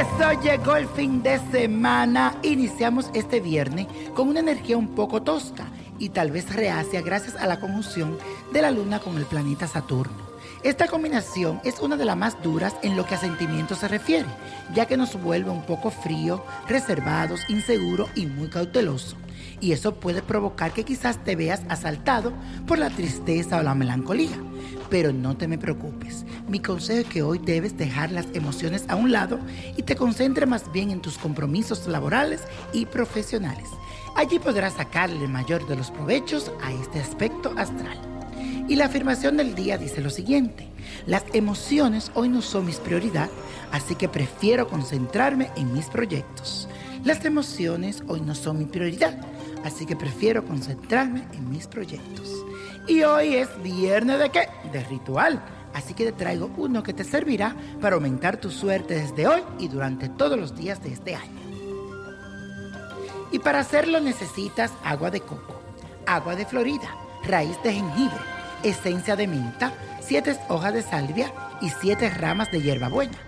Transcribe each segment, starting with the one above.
Eso llegó el fin de semana. Iniciamos este viernes con una energía un poco tosca y tal vez reacia gracias a la conjunción de la Luna con el planeta Saturno. Esta combinación es una de las más duras en lo que a sentimientos se refiere, ya que nos vuelve un poco frío, reservados, inseguros y muy cauteloso. Y eso puede provocar que quizás te veas asaltado por la tristeza o la melancolía. Pero no te me preocupes. Mi consejo es que hoy debes dejar las emociones a un lado y te concentres más bien en tus compromisos laborales y profesionales. Allí podrás sacarle el mayor de los provechos a este aspecto astral. Y la afirmación del día dice lo siguiente, las emociones hoy no son mis prioridad, así que prefiero concentrarme en mis proyectos. Las emociones hoy no son mi prioridad, así que prefiero concentrarme en mis proyectos. Y hoy es viernes de qué? De ritual. Así que te traigo uno que te servirá para aumentar tu suerte desde hoy y durante todos los días de este año. Y para hacerlo necesitas agua de coco, agua de Florida, raíz de jengibre, esencia de menta, siete hojas de salvia y siete ramas de hierbabuena.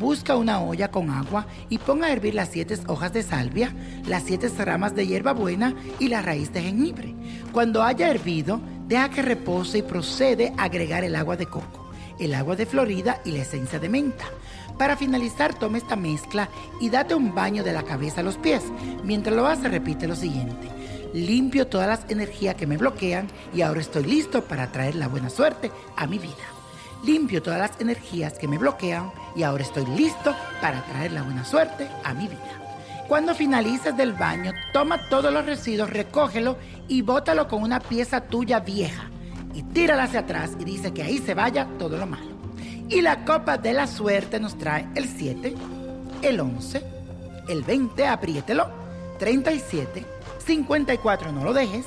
Busca una olla con agua y pon a hervir las siete hojas de salvia, las siete ramas de hierbabuena y la raíz de jengibre. Cuando haya hervido, deja que repose y procede a agregar el agua de coco, el agua de Florida y la esencia de menta. Para finalizar, toma esta mezcla y date un baño de la cabeza a los pies. Mientras lo haces, repite lo siguiente. Limpio todas las energías que me bloquean y ahora estoy listo para traer la buena suerte a mi vida. Limpio todas las energías que me bloquean y ahora estoy listo para traer la buena suerte a mi vida. Cuando finalices del baño, toma todos los residuos, recógelo y bótalo con una pieza tuya vieja y tírala hacia atrás y dice que ahí se vaya todo lo malo. Y la copa de la suerte nos trae el 7, el 11, el 20, apriételo, 37, 54, no lo dejes,